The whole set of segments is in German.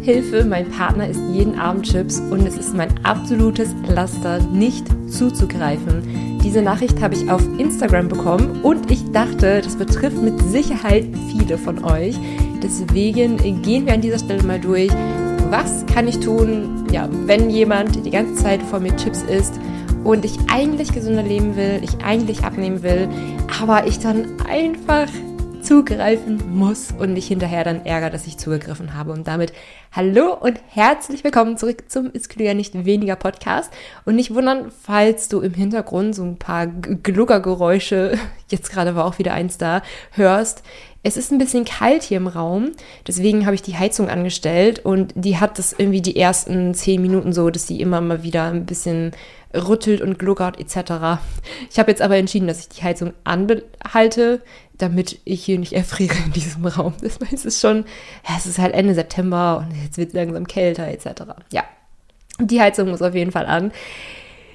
Hilfe, mein Partner isst jeden Abend Chips und es ist mein absolutes Laster, nicht zuzugreifen. Diese Nachricht habe ich auf Instagram bekommen und ich dachte, das betrifft mit Sicherheit viele von euch. Deswegen gehen wir an dieser Stelle mal durch. Was kann ich tun, ja, wenn jemand die ganze Zeit vor mir Chips isst und ich eigentlich gesünder leben will, ich eigentlich abnehmen will, aber ich dann einfach zugreifen muss und mich hinterher dann ärgere, dass ich zugegriffen habe. Und damit hallo und herzlich willkommen zurück zum Ist ja nicht weniger Podcast. Und nicht wundern, falls du im Hintergrund so ein paar Gluggergeräusche, jetzt gerade war auch wieder eins da, hörst. Es ist ein bisschen kalt hier im Raum, deswegen habe ich die Heizung angestellt und die hat das irgendwie die ersten zehn Minuten so, dass sie immer mal wieder ein bisschen rüttelt und gluckert etc. Ich habe jetzt aber entschieden, dass ich die Heizung anhalte, damit ich hier nicht erfriere in diesem Raum. Das ist schon, ja, es ist halt Ende September und jetzt wird es langsam kälter etc. Ja, die Heizung muss auf jeden Fall an.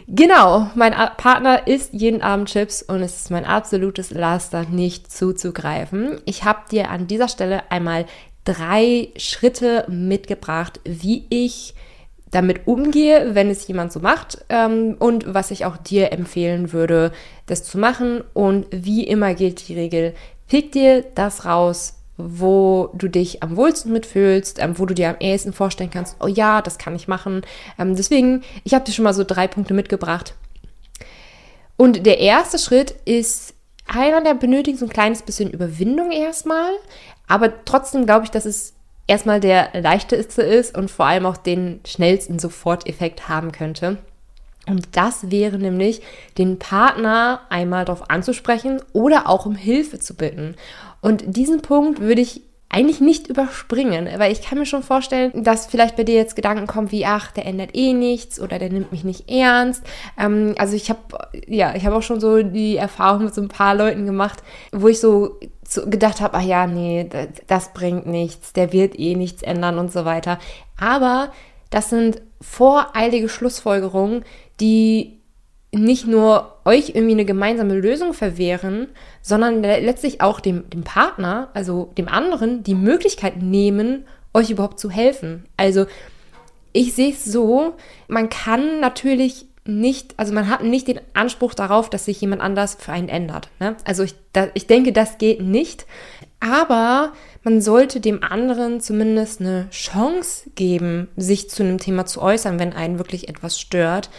Genau, mein Partner isst jeden Abend Chips und es ist mein absolutes Laster, nicht zuzugreifen. Ich habe dir an dieser Stelle einmal drei Schritte mitgebracht, wie ich damit umgehe, wenn es jemand so macht ähm, und was ich auch dir empfehlen würde, das zu machen. Und wie immer gilt die Regel, pick dir das raus, wo du dich am wohlsten mitfühlst, ähm, wo du dir am ehesten vorstellen kannst, oh ja, das kann ich machen. Ähm, deswegen, ich habe dir schon mal so drei Punkte mitgebracht. Und der erste Schritt ist einer, der benötigt so ein kleines bisschen Überwindung erstmal, aber trotzdem glaube ich, dass es erstmal der leichteste ist und vor allem auch den schnellsten Soforteffekt haben könnte. Und das wäre nämlich, den Partner einmal darauf anzusprechen oder auch um Hilfe zu bitten. Und diesen Punkt würde ich eigentlich nicht überspringen, weil ich kann mir schon vorstellen, dass vielleicht bei dir jetzt Gedanken kommen wie, ach, der ändert eh nichts oder der nimmt mich nicht ernst. Ähm, also ich habe, ja, ich habe auch schon so die Erfahrung mit so ein paar Leuten gemacht, wo ich so gedacht habe, ach ja, nee, das, das bringt nichts, der wird eh nichts ändern und so weiter. Aber das sind voreilige Schlussfolgerungen, die nicht nur euch irgendwie eine gemeinsame Lösung verwehren, sondern letztlich auch dem, dem Partner, also dem anderen, die Möglichkeit nehmen, euch überhaupt zu helfen. Also ich sehe es so, man kann natürlich nicht, also man hat nicht den Anspruch darauf, dass sich jemand anders für einen ändert. Ne? Also ich, da, ich denke, das geht nicht. Aber man sollte dem anderen zumindest eine Chance geben, sich zu einem Thema zu äußern, wenn einen wirklich etwas stört.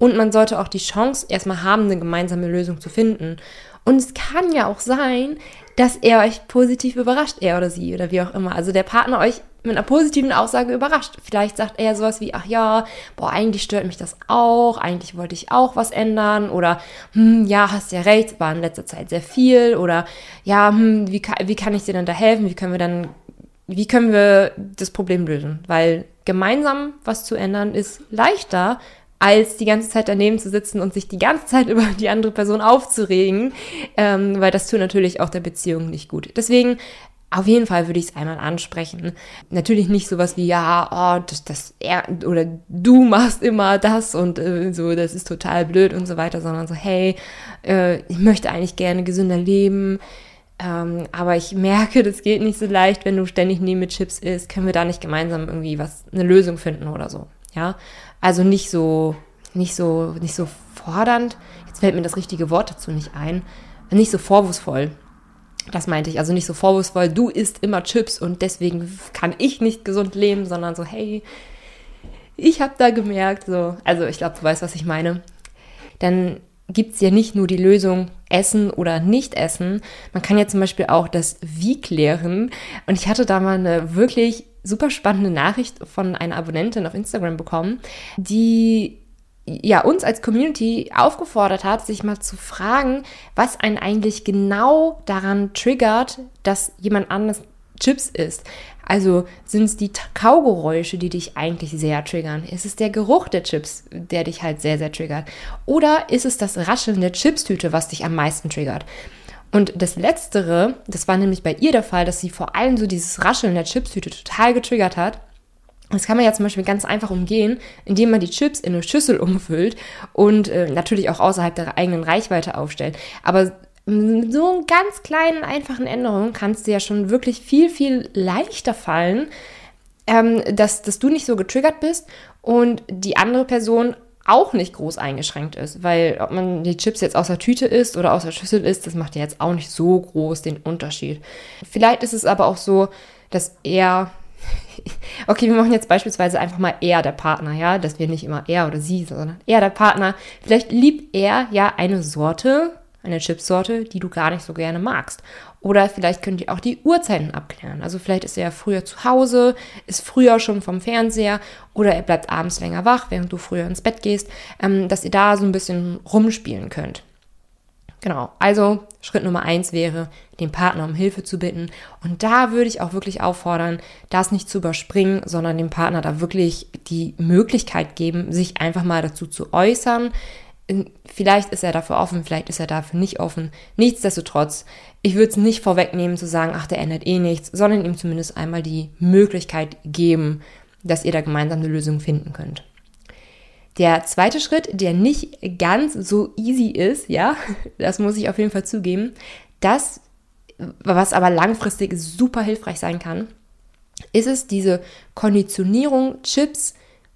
Und man sollte auch die Chance erstmal haben, eine gemeinsame Lösung zu finden. Und es kann ja auch sein, dass er euch positiv überrascht, er oder sie oder wie auch immer. Also der Partner euch mit einer positiven Aussage überrascht. Vielleicht sagt er sowas wie, ach ja, boah, eigentlich stört mich das auch, eigentlich wollte ich auch was ändern oder, hm, ja, hast ja recht, war in letzter Zeit sehr viel oder, ja, hm, wie, wie kann ich dir denn da helfen, wie können wir dann, wie können wir das Problem lösen? Weil gemeinsam was zu ändern ist leichter, als die ganze Zeit daneben zu sitzen und sich die ganze Zeit über die andere Person aufzuregen, ähm, weil das tut natürlich auch der Beziehung nicht gut. Deswegen auf jeden Fall würde ich es einmal ansprechen. Natürlich nicht sowas wie, ja, oh, das, das, er, oder du machst immer das und äh, so, das ist total blöd und so weiter, sondern so, hey, äh, ich möchte eigentlich gerne gesünder leben, ähm, aber ich merke, das geht nicht so leicht, wenn du ständig neben mit Chips isst, können wir da nicht gemeinsam irgendwie was, eine Lösung finden oder so, ja. Also nicht so, nicht so, nicht so fordernd, jetzt fällt mir das richtige Wort dazu nicht ein, nicht so vorwurfsvoll, das meinte ich. Also nicht so vorwurfsvoll, du isst immer Chips und deswegen kann ich nicht gesund leben, sondern so, hey, ich habe da gemerkt, so, also ich glaube, du weißt, was ich meine. Dann gibt es ja nicht nur die Lösung Essen oder nicht essen. Man kann ja zum Beispiel auch das Wie klären. Und ich hatte da mal eine wirklich super spannende Nachricht von einer Abonnentin auf Instagram bekommen, die ja, uns als Community aufgefordert hat, sich mal zu fragen, was einen eigentlich genau daran triggert, dass jemand anders Chips isst. Also sind es die Kaugeräusche, die dich eigentlich sehr triggern? Ist es der Geruch der Chips, der dich halt sehr, sehr triggert? Oder ist es das Rascheln der Chipstüte, was dich am meisten triggert? Und das Letztere, das war nämlich bei ihr der Fall, dass sie vor allem so dieses Rascheln der Chipstüte total getriggert hat. Das kann man ja zum Beispiel ganz einfach umgehen, indem man die Chips in eine Schüssel umfüllt und äh, natürlich auch außerhalb der eigenen Reichweite aufstellt. Aber mit so einer ganz kleinen, einfachen Änderung kannst du ja schon wirklich viel, viel leichter fallen, ähm, dass, dass du nicht so getriggert bist und die andere Person auch nicht groß eingeschränkt ist, weil ob man die Chips jetzt aus der Tüte isst oder aus der Schüssel isst, das macht ja jetzt auch nicht so groß den Unterschied. Vielleicht ist es aber auch so, dass er okay, wir machen jetzt beispielsweise einfach mal er der Partner, ja, dass wir nicht immer er oder sie, sondern er der Partner. Vielleicht liebt er ja eine Sorte, eine Chipsorte, die du gar nicht so gerne magst. Oder vielleicht könnt ihr auch die Uhrzeiten abklären. Also vielleicht ist er ja früher zu Hause, ist früher schon vom Fernseher oder er bleibt abends länger wach, während du früher ins Bett gehst, ähm, dass ihr da so ein bisschen rumspielen könnt. Genau, also Schritt Nummer eins wäre, den Partner um Hilfe zu bitten. Und da würde ich auch wirklich auffordern, das nicht zu überspringen, sondern dem Partner da wirklich die Möglichkeit geben, sich einfach mal dazu zu äußern. Vielleicht ist er dafür offen, vielleicht ist er dafür nicht offen. Nichtsdestotrotz, ich würde es nicht vorwegnehmen zu sagen, ach, der ändert eh nichts, sondern ihm zumindest einmal die Möglichkeit geben, dass ihr da gemeinsam eine Lösung finden könnt. Der zweite Schritt, der nicht ganz so easy ist, ja, das muss ich auf jeden Fall zugeben, das, was aber langfristig super hilfreich sein kann, ist es diese Konditionierung Chips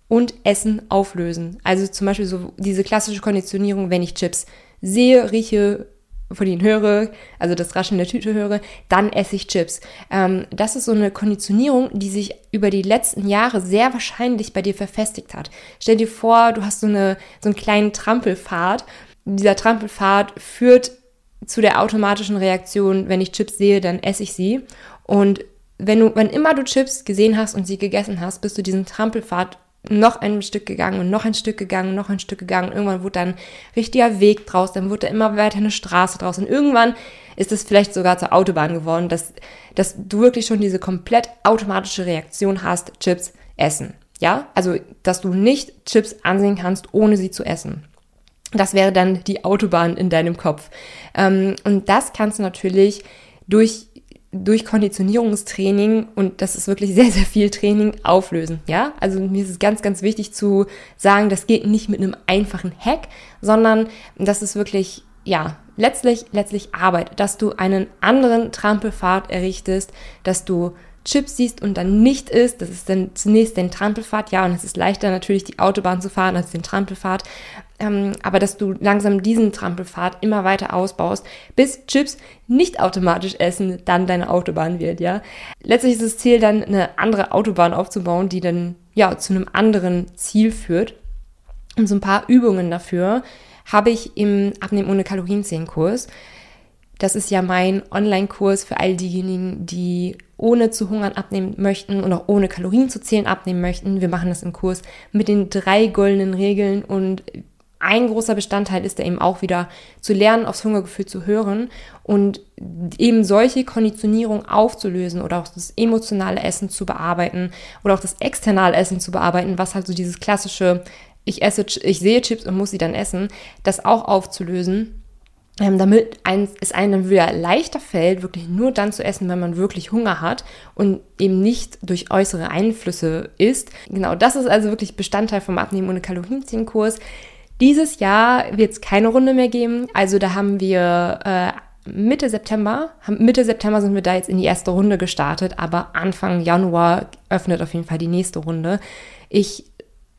und Essen auflösen. Also zum Beispiel so diese klassische Konditionierung, wenn ich Chips sehe, rieche, von ihnen höre, also das Raschen der Tüte höre, dann esse ich Chips. Ähm, das ist so eine Konditionierung, die sich über die letzten Jahre sehr wahrscheinlich bei dir verfestigt hat. Stell dir vor, du hast so, eine, so einen kleinen Trampelpfad. Dieser Trampelpfad führt zu der automatischen Reaktion, wenn ich Chips sehe, dann esse ich sie. Und wenn du, wenn immer du Chips gesehen hast und sie gegessen hast, bist du diesen Trampelpfad noch ein Stück gegangen und noch ein Stück gegangen, noch ein Stück gegangen. Irgendwann wurde dann richtiger Weg draus, dann wurde da immer weiter eine Straße draus. Und irgendwann ist es vielleicht sogar zur Autobahn geworden, dass, dass du wirklich schon diese komplett automatische Reaktion hast, Chips essen. Ja, also, dass du nicht Chips ansehen kannst, ohne sie zu essen. Das wäre dann die Autobahn in deinem Kopf. Ähm, und das kannst du natürlich durch durch Konditionierungstraining und das ist wirklich sehr, sehr viel Training auflösen. Ja, also mir ist es ganz, ganz wichtig zu sagen, das geht nicht mit einem einfachen Hack, sondern das ist wirklich, ja, letztlich, letztlich Arbeit, dass du einen anderen Trampelpfad errichtest, dass du Chips siehst und dann nicht isst, das ist dann zunächst den Trampelpfad, ja, und es ist leichter natürlich die Autobahn zu fahren als den Trampelpfad, ähm, aber dass du langsam diesen Trampelpfad immer weiter ausbaust, bis Chips nicht automatisch essen dann deine Autobahn wird, ja. Letztlich ist das Ziel dann eine andere Autobahn aufzubauen, die dann ja zu einem anderen Ziel führt. Und so ein paar Übungen dafür habe ich im Abnehmen ohne Kalorien 10 Kurs. Das ist ja mein Online-Kurs für all diejenigen, die ohne zu hungern abnehmen möchten und auch ohne Kalorien zu zählen abnehmen möchten. Wir machen das im Kurs mit den drei goldenen Regeln und ein großer Bestandteil ist da eben auch wieder zu lernen, aufs Hungergefühl zu hören und eben solche Konditionierung aufzulösen oder auch das emotionale Essen zu bearbeiten oder auch das externe Essen zu bearbeiten, was halt so dieses klassische, ich esse, ich sehe Chips und muss sie dann essen, das auch aufzulösen ähm, damit ein, es einem dann wieder leichter fällt, wirklich nur dann zu essen, wenn man wirklich Hunger hat und eben nicht durch äußere Einflüsse isst. Genau, das ist also wirklich Bestandteil vom Abnehmen ohne Kalorienziehenkurs. Dieses Jahr wird es keine Runde mehr geben. Also da haben wir äh, Mitte September, Mitte September sind wir da jetzt in die erste Runde gestartet, aber Anfang Januar öffnet auf jeden Fall die nächste Runde. Ich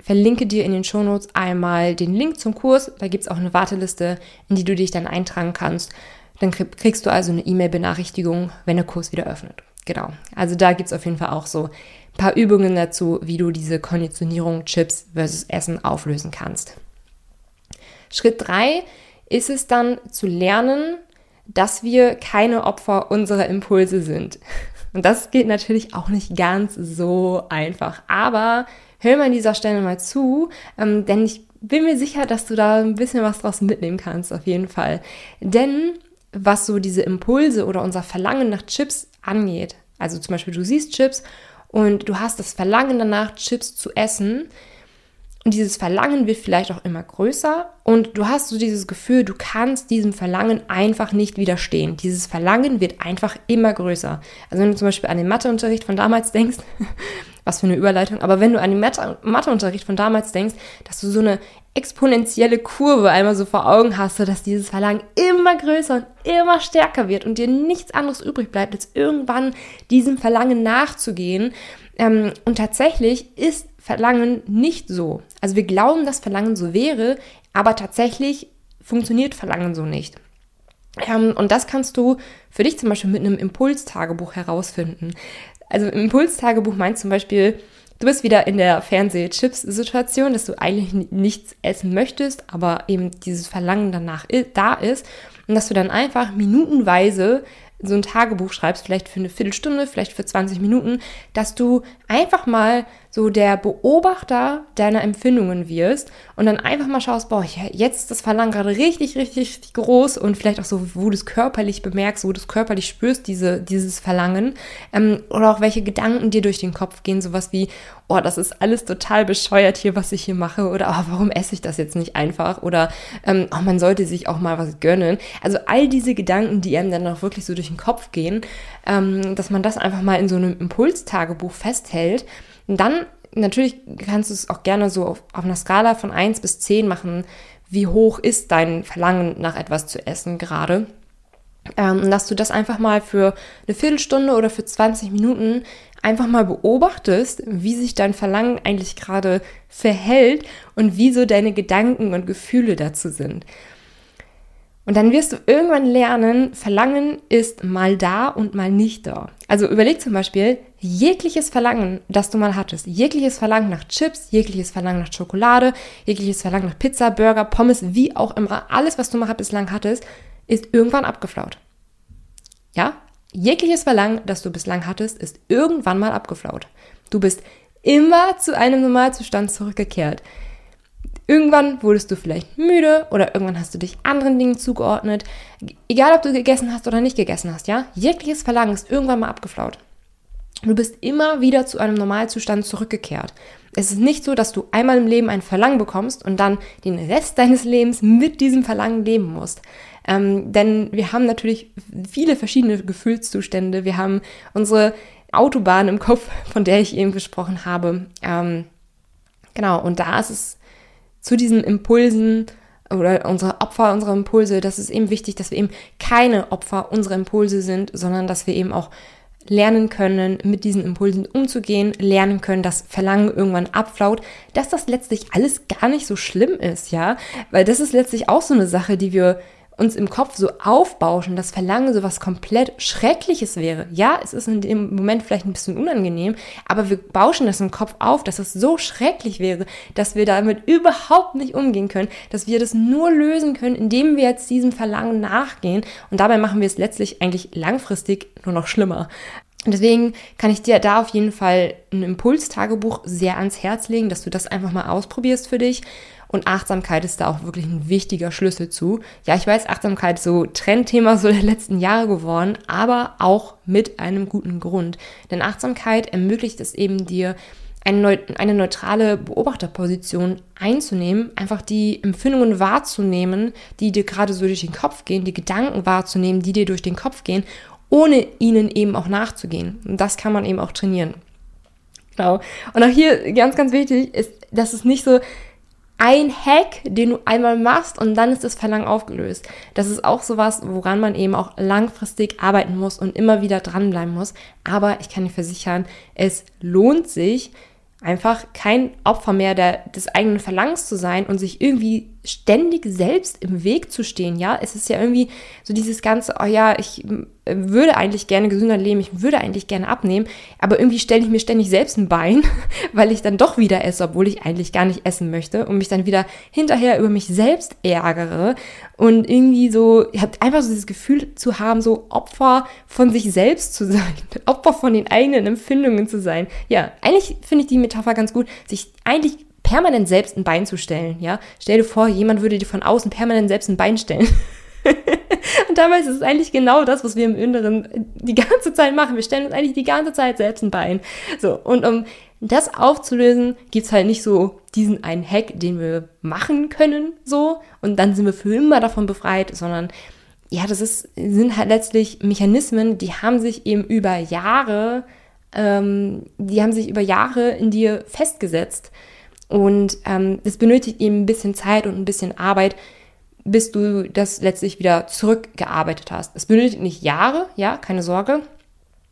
verlinke dir in den Shownotes einmal den Link zum Kurs. Da gibt es auch eine Warteliste, in die du dich dann eintragen kannst. Dann kriegst du also eine E-Mail-Benachrichtigung, wenn der Kurs wieder öffnet. Genau. Also da gibt es auf jeden Fall auch so ein paar Übungen dazu, wie du diese Konditionierung Chips versus Essen auflösen kannst. Schritt drei ist es dann zu lernen, dass wir keine Opfer unserer Impulse sind. Und das geht natürlich auch nicht ganz so einfach. Aber hör mal an dieser Stelle mal zu, ähm, denn ich bin mir sicher, dass du da ein bisschen was draus mitnehmen kannst, auf jeden Fall. Denn was so diese Impulse oder unser Verlangen nach Chips angeht, also zum Beispiel du siehst Chips und du hast das Verlangen danach, Chips zu essen, und dieses Verlangen wird vielleicht auch immer größer und du hast so dieses Gefühl, du kannst diesem Verlangen einfach nicht widerstehen. Dieses Verlangen wird einfach immer größer. Also wenn du zum Beispiel an den Matheunterricht von damals denkst, was für eine Überleitung, aber wenn du an den Matheunterricht von damals denkst, dass du so eine exponentielle Kurve einmal so vor Augen hast, dass dieses Verlangen immer größer und immer stärker wird und dir nichts anderes übrig bleibt, als irgendwann diesem Verlangen nachzugehen Ähm, und tatsächlich ist Verlangen nicht so. Also wir glauben, dass Verlangen so wäre, aber tatsächlich funktioniert Verlangen so nicht. Ähm, und das kannst du für dich zum Beispiel mit einem Impulstagebuch herausfinden. Also im Impulstagebuch meint zum Beispiel, du bist wieder in der Fernseh-Chips-Situation, dass du eigentlich nichts essen möchtest, aber eben dieses Verlangen danach da ist und dass du dann einfach minutenweise so ein Tagebuch schreibst, vielleicht für eine Viertelstunde, vielleicht für 20 Minuten, dass du einfach mal so der Beobachter deiner Empfindungen wirst und dann einfach mal schaust, boah, jetzt ist das Verlangen gerade richtig, richtig, richtig groß und vielleicht auch so, wo du es körperlich bemerkst, wo du es körperlich spürst, diese, dieses Verlangen ähm, oder auch welche Gedanken dir durch den Kopf gehen, sowas wie, oh, das ist alles total bescheuert hier, was ich hier mache oder oh, warum esse ich das jetzt nicht einfach oder ähm, oh, man sollte sich auch mal was gönnen. Also all diese Gedanken, die einem dann auch wirklich so durch den Kopf gehen, ähm, dass man das einfach mal in so einem Impulstagebuch festhält und dann natürlich kannst du es auch gerne so auf, auf einer Skala von 1 bis 10 machen, wie hoch ist dein Verlangen nach etwas zu essen gerade. Ähm, dass du das einfach mal für eine Viertelstunde oder für 20 Minuten einfach mal beobachtest, wie sich dein Verlangen eigentlich gerade verhält und wie so deine Gedanken und Gefühle dazu sind. Und dann wirst du irgendwann lernen, Verlangen ist mal da und mal nicht da. Also überleg zum Beispiel, jegliches Verlangen, das du mal hattest, jegliches Verlangen nach Chips, jegliches Verlangen nach Schokolade, jegliches Verlangen nach Pizza, Burger, Pommes, wie auch immer, alles, was du mal bislang hattest, ist irgendwann abgeflaut. Ja? Jegliches Verlangen, das du bislang hattest, ist irgendwann mal abgeflaut. Du bist immer zu einem Normalzustand zurückgekehrt. Irgendwann wurdest du vielleicht müde oder irgendwann hast du dich anderen Dingen zugeordnet. Egal, ob du gegessen hast oder nicht gegessen hast, ja? Jegliches Verlangen ist irgendwann mal abgeflaut. Du bist immer wieder zu einem Normalzustand zurückgekehrt. Es ist nicht so, dass du einmal im Leben ein Verlangen bekommst und dann den Rest deines Lebens mit diesem Verlangen leben musst. Ähm, denn wir haben natürlich viele verschiedene Gefühlszustände. Wir haben unsere Autobahn im Kopf, von der ich eben gesprochen habe. Ähm, genau, und da ist es zu diesen Impulsen oder unsere Opfer unserer Impulse, das ist eben wichtig, dass wir eben keine Opfer unserer Impulse sind, sondern dass wir eben auch lernen können, mit diesen Impulsen umzugehen, lernen können, dass Verlangen irgendwann abflaut, dass das letztlich alles gar nicht so schlimm ist, ja, weil das ist letztlich auch so eine Sache, die wir uns im Kopf so aufbauschen, dass Verlangen so was komplett Schreckliches wäre. Ja, es ist in dem Moment vielleicht ein bisschen unangenehm, aber wir bauschen das im Kopf auf, dass es so schrecklich wäre, dass wir damit überhaupt nicht umgehen können, dass wir das nur lösen können, indem wir jetzt diesem Verlangen nachgehen. Und dabei machen wir es letztlich eigentlich langfristig nur noch schlimmer. Und deswegen kann ich dir da auf jeden Fall ein Impulstagebuch sehr ans Herz legen, dass du das einfach mal ausprobierst für dich und Achtsamkeit ist da auch wirklich ein wichtiger Schlüssel zu. Ja, ich weiß, Achtsamkeit ist so Trendthema so der letzten Jahre geworden, aber auch mit einem guten Grund. Denn Achtsamkeit ermöglicht es eben dir, eine, neutrale Beobachterposition einzunehmen, einfach die Empfindungen wahrzunehmen, die dir gerade so durch den Kopf gehen, die Gedanken wahrzunehmen, die dir durch den Kopf gehen, ohne ihnen eben auch nachzugehen. Und das kann man eben auch trainieren. Genau. Und auch hier ganz, ganz wichtig ist, dass es nicht so, ein Hack, den du einmal machst und dann ist das Verlangen aufgelöst. Das ist auch sowas, woran man eben auch langfristig arbeiten muss und immer wieder dranbleiben muss. Aber ich kann dir versichern, es lohnt sich, einfach kein Opfer mehr der, des eigenen Verlangens zu sein und sich irgendwie ständig selbst im Weg zu stehen. Ja, es ist ja irgendwie so dieses ganze, oh ja, ich würde eigentlich gerne gesünder leben, ich würde eigentlich gerne abnehmen, aber irgendwie stelle ich mir ständig selbst ein Bein, weil ich dann doch wieder esse, obwohl ich eigentlich gar nicht essen möchte und mich dann wieder hinterher über mich selbst ärgere und irgendwie so, ich habe einfach so dieses Gefühl zu haben, so Opfer von sich selbst zu sein, Opfer von den eigenen Empfindungen zu sein. Ja, eigentlich finde ich die Metapher ganz gut, sich eigentlich permanent selbst ein Bein zu stellen, ja. Stell dir vor, jemand würde dir von außen permanent selbst ein Bein stellen. und dabei ist es eigentlich genau das, was wir im Inneren die ganze Zeit machen. Wir stellen uns eigentlich die ganze Zeit selbst ein Bein. So, und um das aufzulösen, gibt's halt nicht so diesen einen Hack, den wir machen können, so, und dann sind wir für immer davon befreit, sondern ja, das ist, sind halt letztlich Mechanismen, die haben sich eben über Jahre, ähm, die haben sich über Jahre in dir festgesetzt. Und ähm, es benötigt eben ein bisschen Zeit und ein bisschen Arbeit, bis du das letztlich wieder zurückgearbeitet hast. Es benötigt nicht Jahre, ja, keine Sorge.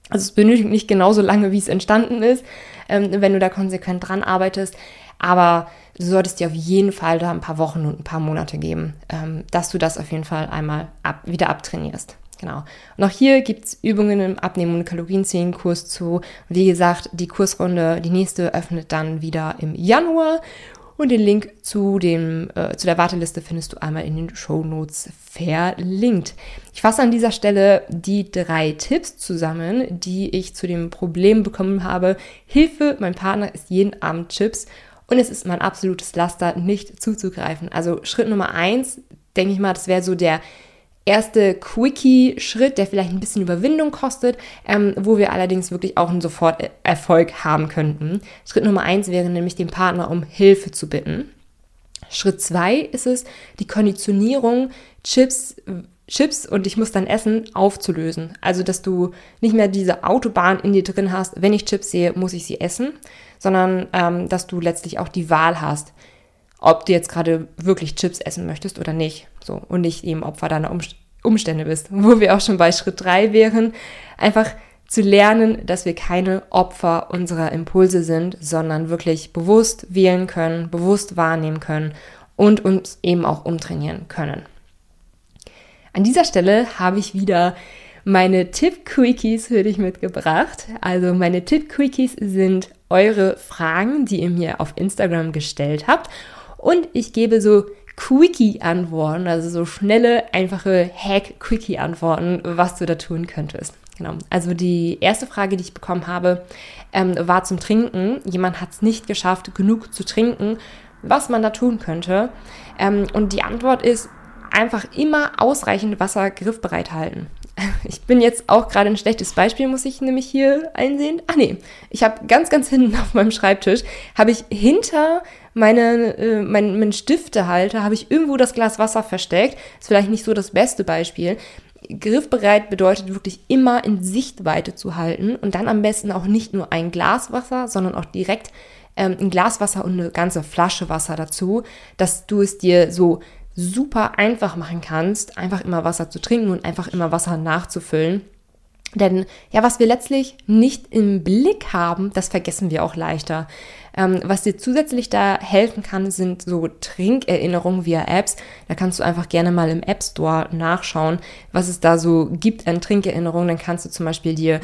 Also es benötigt nicht genauso lange, wie es entstanden ist. ähm, wenn du da konsequent dran arbeitest. Aber du solltest dir auf jeden Fall da ein paar Wochen und ein paar Monate geben, ähm, dass du das auf jeden Fall einmal ab, wieder abtrainierst. Genau. Und auch hier gibt es Übungen im Abnehmen- und Kalorienzählen-Kurs zu. Wie gesagt, die Kursrunde, die nächste, öffnet dann wieder im Januar. Und den Link zu, dem, äh, zu der Warteliste findest du einmal in den Show Notes verlinkt. Ich fasse an dieser Stelle die drei Tipps zusammen, die ich zu dem Problem bekommen habe. Hilfe, mein Partner isst jeden Abend Chips und es ist mein absolutes Laster, nicht zuzugreifen. Also Schritt Nummer eins, denke ich mal, das wäre so der erste Quickie-Schritt, der vielleicht ein bisschen Überwindung kostet, ähm, wo wir allerdings wirklich auch einen Sofort-Erfolg haben könnten. Schritt Nummer eins wäre nämlich, den Partner um Hilfe zu bitten. Schritt zwei ist es, die Konditionierung, Chips, Chips und ich muss dann essen, aufzulösen. Also, dass du nicht mehr diese Autobahn in dir drin hast, wenn ich Chips sehe, muss ich sie essen, sondern ähm, dass du letztlich auch die Wahl hast ob du jetzt gerade wirklich Chips essen möchtest oder nicht. So, und nicht eben Opfer deiner Umstände bist. Wo wir auch schon bei Schritt drei wären, einfach zu lernen, dass wir keine Opfer unserer Impulse sind, sondern wirklich bewusst wählen können, bewusst wahrnehmen können und uns eben auch umtrainieren können. An dieser Stelle habe ich wieder meine Tipp-Quickies für dich mitgebracht. Also meine Tipp-Quickies sind eure Fragen, die ihr mir auf Instagram gestellt habt. Und ich gebe so Quickie-Antworten, also so schnelle, einfache Hack-Quickie-Antworten, was du da tun könntest. Genau. Also die erste Frage, die ich bekommen habe, ähm, war zum Trinken. Jemand hat es nicht geschafft, genug zu trinken, was man da tun könnte. Ähm, und die Antwort ist einfach immer ausreichend Wasser griffbereit halten. Ich bin jetzt auch gerade ein schlechtes Beispiel, muss ich nämlich hier einsehen. Ah nee, ich habe ganz, ganz hinten auf meinem Schreibtisch, habe ich hinter meine, äh, mein, mein Stiftehalter, habe ich irgendwo das Glas Wasser versteckt. Ist vielleicht nicht so das beste Beispiel. Griffbereit bedeutet wirklich immer in Sichtweite zu halten und dann am besten auch nicht nur ein Glas Wasser, sondern auch direkt ähm, ein Glas Wasser und eine ganze Flasche Wasser dazu, dass du es dir so super einfach machen kannst, einfach immer Wasser zu trinken und einfach immer Wasser nachzufüllen. Denn ja, was wir letztlich nicht im Blick haben, das vergessen wir auch leichter. Ähm, was dir zusätzlich da helfen kann, sind so Trinkerinnerungen via Apps. Da kannst du einfach gerne mal im App Store nachschauen, was es da so gibt an Trinkerinnerungen. Dann kannst du zum Beispiel dir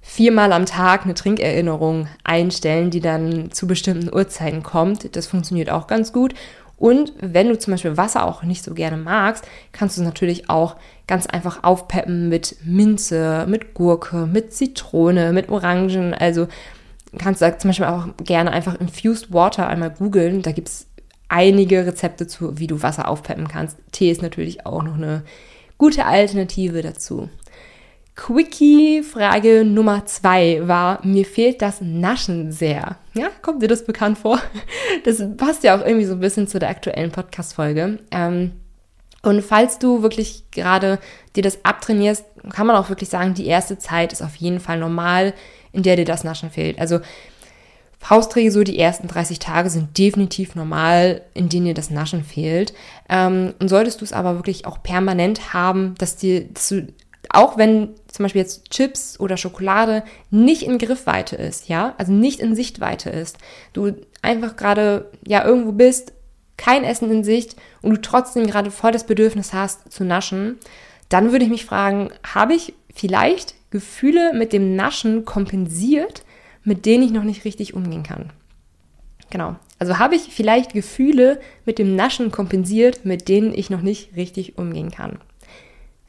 viermal am Tag eine Trinkerinnerung einstellen, die dann zu bestimmten Uhrzeiten kommt. Das funktioniert auch ganz gut. Und wenn du zum Beispiel Wasser auch nicht so gerne magst, kannst du es natürlich auch ganz einfach aufpeppen mit Minze, mit Gurke, mit Zitrone, mit Orangen. Also kannst du zum Beispiel auch gerne einfach Infused Water einmal googeln. Da gibt es einige Rezepte zu, wie du Wasser aufpeppen kannst. Tee ist natürlich auch noch eine gute Alternative dazu. Quickie-Frage Nummer zwei war, mir fehlt das Naschen sehr. Ja, kommt dir das bekannt vor? Das passt ja auch irgendwie so ein bisschen zu der aktuellen Podcast-Folge. Ähm, und falls du wirklich gerade dir das abtrainierst, kann man auch wirklich sagen, die erste Zeit ist auf jeden Fall normal, in der dir das Naschen fehlt. Also Faustregel so, die ersten 30 Tage sind definitiv normal, in denen dir das Naschen fehlt. Ähm, und solltest du es aber wirklich auch permanent haben, dass dir, dass du auch wenn zum Beispiel jetzt Chips oder Schokolade nicht in Griffweite ist, ja, also nicht in Sichtweite ist, du einfach gerade ja irgendwo bist, kein Essen in Sicht und du trotzdem gerade voll das Bedürfnis hast zu naschen, dann würde ich mich fragen, habe ich vielleicht Gefühle mit dem Naschen kompensiert, mit denen ich noch nicht richtig umgehen kann? Genau. Also habe ich vielleicht Gefühle mit dem Naschen kompensiert, mit denen ich noch nicht richtig umgehen kann.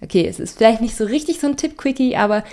Okay, es ist vielleicht nicht so richtig so ein Tipp-Quickie, aber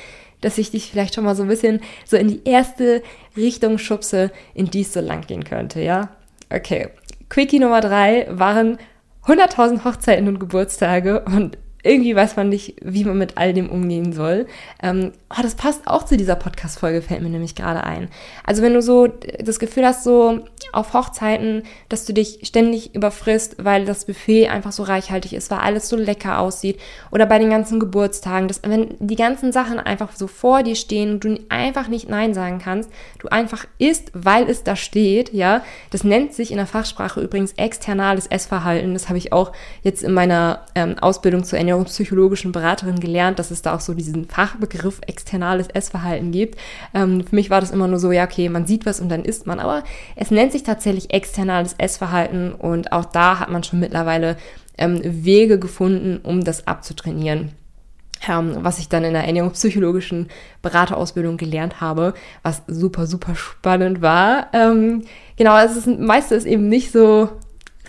dass ich dich vielleicht schon mal so ein bisschen so in die erste Richtung schubse, in die es so lang gehen könnte, ja? Okay. Quickie Nummer drei waren 100.000 Hochzeiten und Geburtstage und irgendwie weiß man nicht, wie man mit all dem umgehen soll. Ähm, oh, das passt auch zu dieser Podcast-Folge, fällt mir nämlich gerade ein. Also wenn du so das Gefühl hast, so auf Hochzeiten, dass du dich ständig überfrisst, weil das Buffet einfach so reichhaltig ist, weil alles so lecker aussieht, oder bei den ganzen Geburtstagen, dass wenn die ganzen Sachen einfach so vor dir stehen und du einfach nicht Nein sagen kannst, du einfach isst, weil es da steht, ja, das nennt sich in der Fachsprache übrigens externales Essverhalten. Das habe ich auch jetzt in meiner ähm, Ausbildung zur Ernährung ernährungspsychologischen Beraterin gelernt, dass es da auch so diesen Fachbegriff externales Essverhalten gibt. Ähm, für mich war das immer nur so, ja, okay, man sieht was und dann isst man. Aber es nennt sich tatsächlich externales Essverhalten und auch da hat man schon mittlerweile ähm, Wege gefunden, um das abzutrainieren. Ähm, was ich dann in der ernährungspsychologischen Beraterausbildung gelernt habe, was super, super spannend war. Ähm, genau, es ist meistens eben nicht so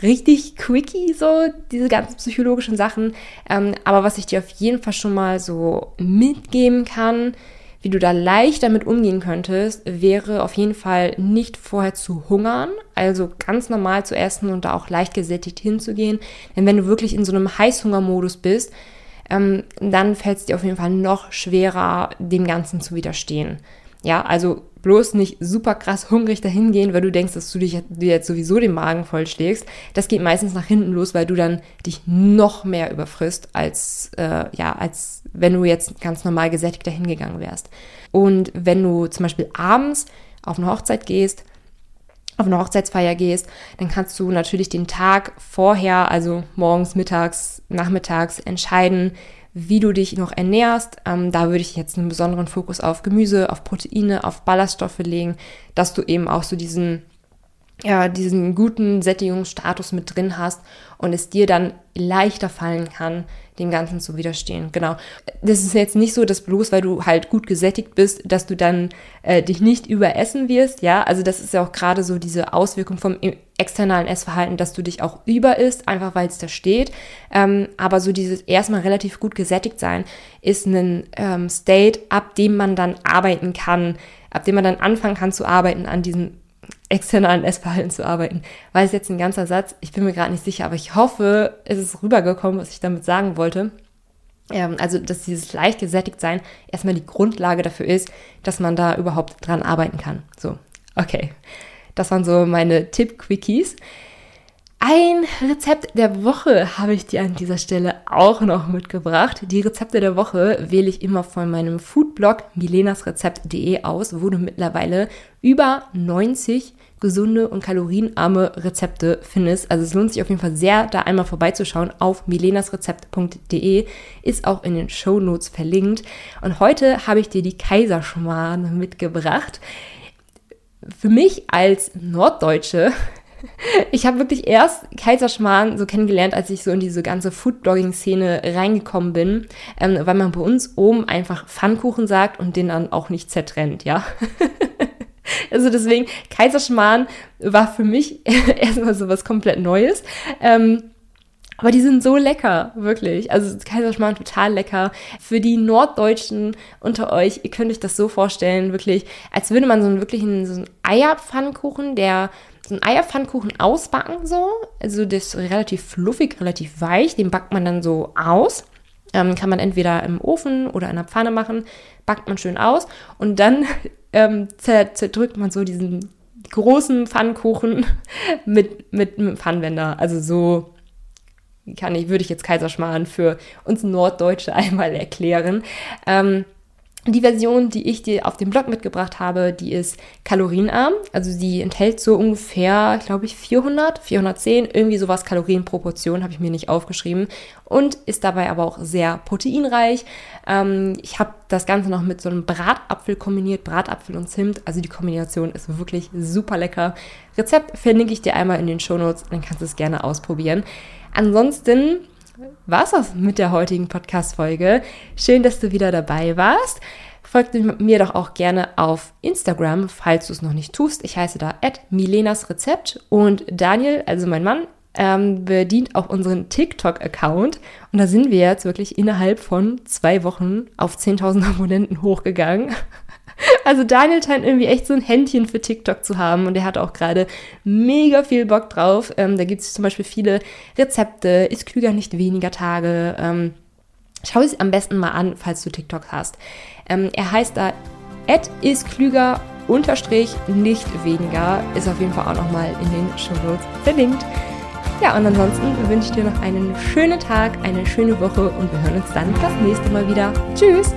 richtig quickie, so diese ganzen psychologischen Sachen. Ähm, aber was ich dir auf jeden Fall schon mal so mitgeben kann, wie du da leicht damit umgehen könntest, wäre auf jeden Fall nicht vorher zu hungern, also ganz normal zu essen und da auch leicht gesättigt hinzugehen. Denn wenn du wirklich in so einem Heißhungermodus bist, ähm, dann fällt es dir auf jeden Fall noch schwerer, dem Ganzen zu widerstehen. Ja, also bloß nicht super krass hungrig dahin gehen, weil du denkst, dass du dich dir jetzt sowieso den Magen vollschlägst. Das geht meistens nach hinten los, weil du dann dich noch mehr überfrisst, als, äh, ja, als wenn du jetzt ganz normal gesättigt dahin gegangen wärst. Und wenn du zum Beispiel abends auf eine Hochzeit gehst, auf eine Hochzeitsfeier gehst, dann kannst du natürlich den Tag vorher, also morgens, mittags, nachmittags entscheiden, wie du dich noch ernährst. Ähm, da würde ich jetzt einen besonderen Fokus auf Gemüse, auf Proteine, auf Ballaststoffe legen, dass du eben auch so diesen ja, diesen guten Sättigungsstatus mit drin hast und es dir dann leichter fallen kann, dem Ganzen zu widerstehen. Genau. Das ist jetzt nicht so, dass bloß weil du halt gut gesättigt bist, dass du dann äh, dich nicht überessen wirst. Ja, also das ist ja auch gerade so diese Auswirkung vom externalen Essverhalten, dass du dich auch über isst, einfach weil es da steht. Ähm, aber so dieses erstmal relativ gut gesättigt sein ist ein ähm, State, ab dem man dann arbeiten kann, ab dem man dann anfangen kann zu arbeiten an diesem externalen Essverhalten zu arbeiten. War es jetzt ein ganzer Satz? Ich bin mir gerade nicht sicher, aber ich hoffe, es ist rübergekommen, was ich damit sagen wollte. Ähm, also, dass dieses leicht gesättigt sein erstmal die Grundlage dafür ist, dass man da überhaupt dran arbeiten kann. So, okay. Das waren so meine Tipp-Quickies. Ein Rezept der Woche habe ich dir an dieser Stelle auch noch mitgebracht. Die Rezepte der Woche wähle ich immer von meinem Foodblog milenasrezept.de aus, wo du mittlerweile über 90 gesunde und kalorienarme Rezepte findest. Also es lohnt sich auf jeden Fall sehr, da einmal vorbeizuschauen auf milenasrezept.de. Ist auch in den Show Notes verlinkt. Und heute habe ich dir die Kaiserschmarrn mitgebracht. Für mich als Norddeutsche ich habe wirklich erst Kaiserschmarrn so kennengelernt, als ich so in diese ganze Foodblogging-Szene reingekommen bin, ähm, weil man bei uns oben einfach Pfannkuchen sagt und den dann auch nicht zertrennt, ja. also deswegen, Kaiserschmarrn war für mich erstmal so was komplett Neues. Ähm, aber die sind so lecker, wirklich. Also Kaiserschmarrn total lecker. Für die Norddeutschen unter euch, ihr könnt euch das so vorstellen, wirklich, als würde man so einen wirklichen so einen Eierpfannkuchen, der so einen Eierpfannkuchen ausbacken so. Also das ist relativ fluffig, relativ weich. Den backt man dann so aus. Ähm, kann man entweder im Ofen oder in der Pfanne machen. Backt man schön aus. Und dann ähm, zerdrückt man so diesen großen Pfannkuchen mit, mit einem Pfannwender. Also so kann ich, würde ich jetzt Kaiserschmarrn für uns Norddeutsche einmal erklären. Ähm, die Version, die ich dir auf dem Blog mitgebracht habe, die ist kalorienarm. Also sie enthält so ungefähr, glaube ich, 400, 410, irgendwie sowas Kalorien pro Portion, habe ich mir nicht aufgeschrieben. Und ist dabei aber auch sehr proteinreich. Ähm, ich habe das Ganze noch mit so einem Bratapfel kombiniert, Bratapfel und Zimt. Also die Kombination ist wirklich super lecker. Rezept verlinke ich dir einmal in den Show Notes, dann kannst du es gerne ausprobieren. Ansonsten war es das mit der heutigen Podcast-Folge. Schön, dass du wieder dabei warst. Folgt mir doch auch gerne auf Instagram, falls du es noch nicht tust. Ich heiße da @milenasrezept und Daniel, also mein Mann, ähm, bedient auch unseren TikTok-Account. Und da sind wir jetzt wirklich innerhalb von zwei Wochen auf 10.000 Abonnenten hochgegangen. Also Daniel scheint irgendwie echt so ein Händchen für TikTok zu haben und er hat auch gerade mega viel Bock drauf. Ähm, da gibt es zum Beispiel viele Rezepte, ist klüger nicht weniger Tage. Ähm, schau es am besten mal an, falls du TikTok hast. Ähm, er heißt da ist klüger unterstrich nicht weniger. Ist auf jeden Fall auch nochmal in den Show Notes verlinkt. Ja, und ansonsten wünsche ich dir noch einen schönen Tag, eine schöne Woche und wir hören uns dann das nächste Mal wieder. Tschüss!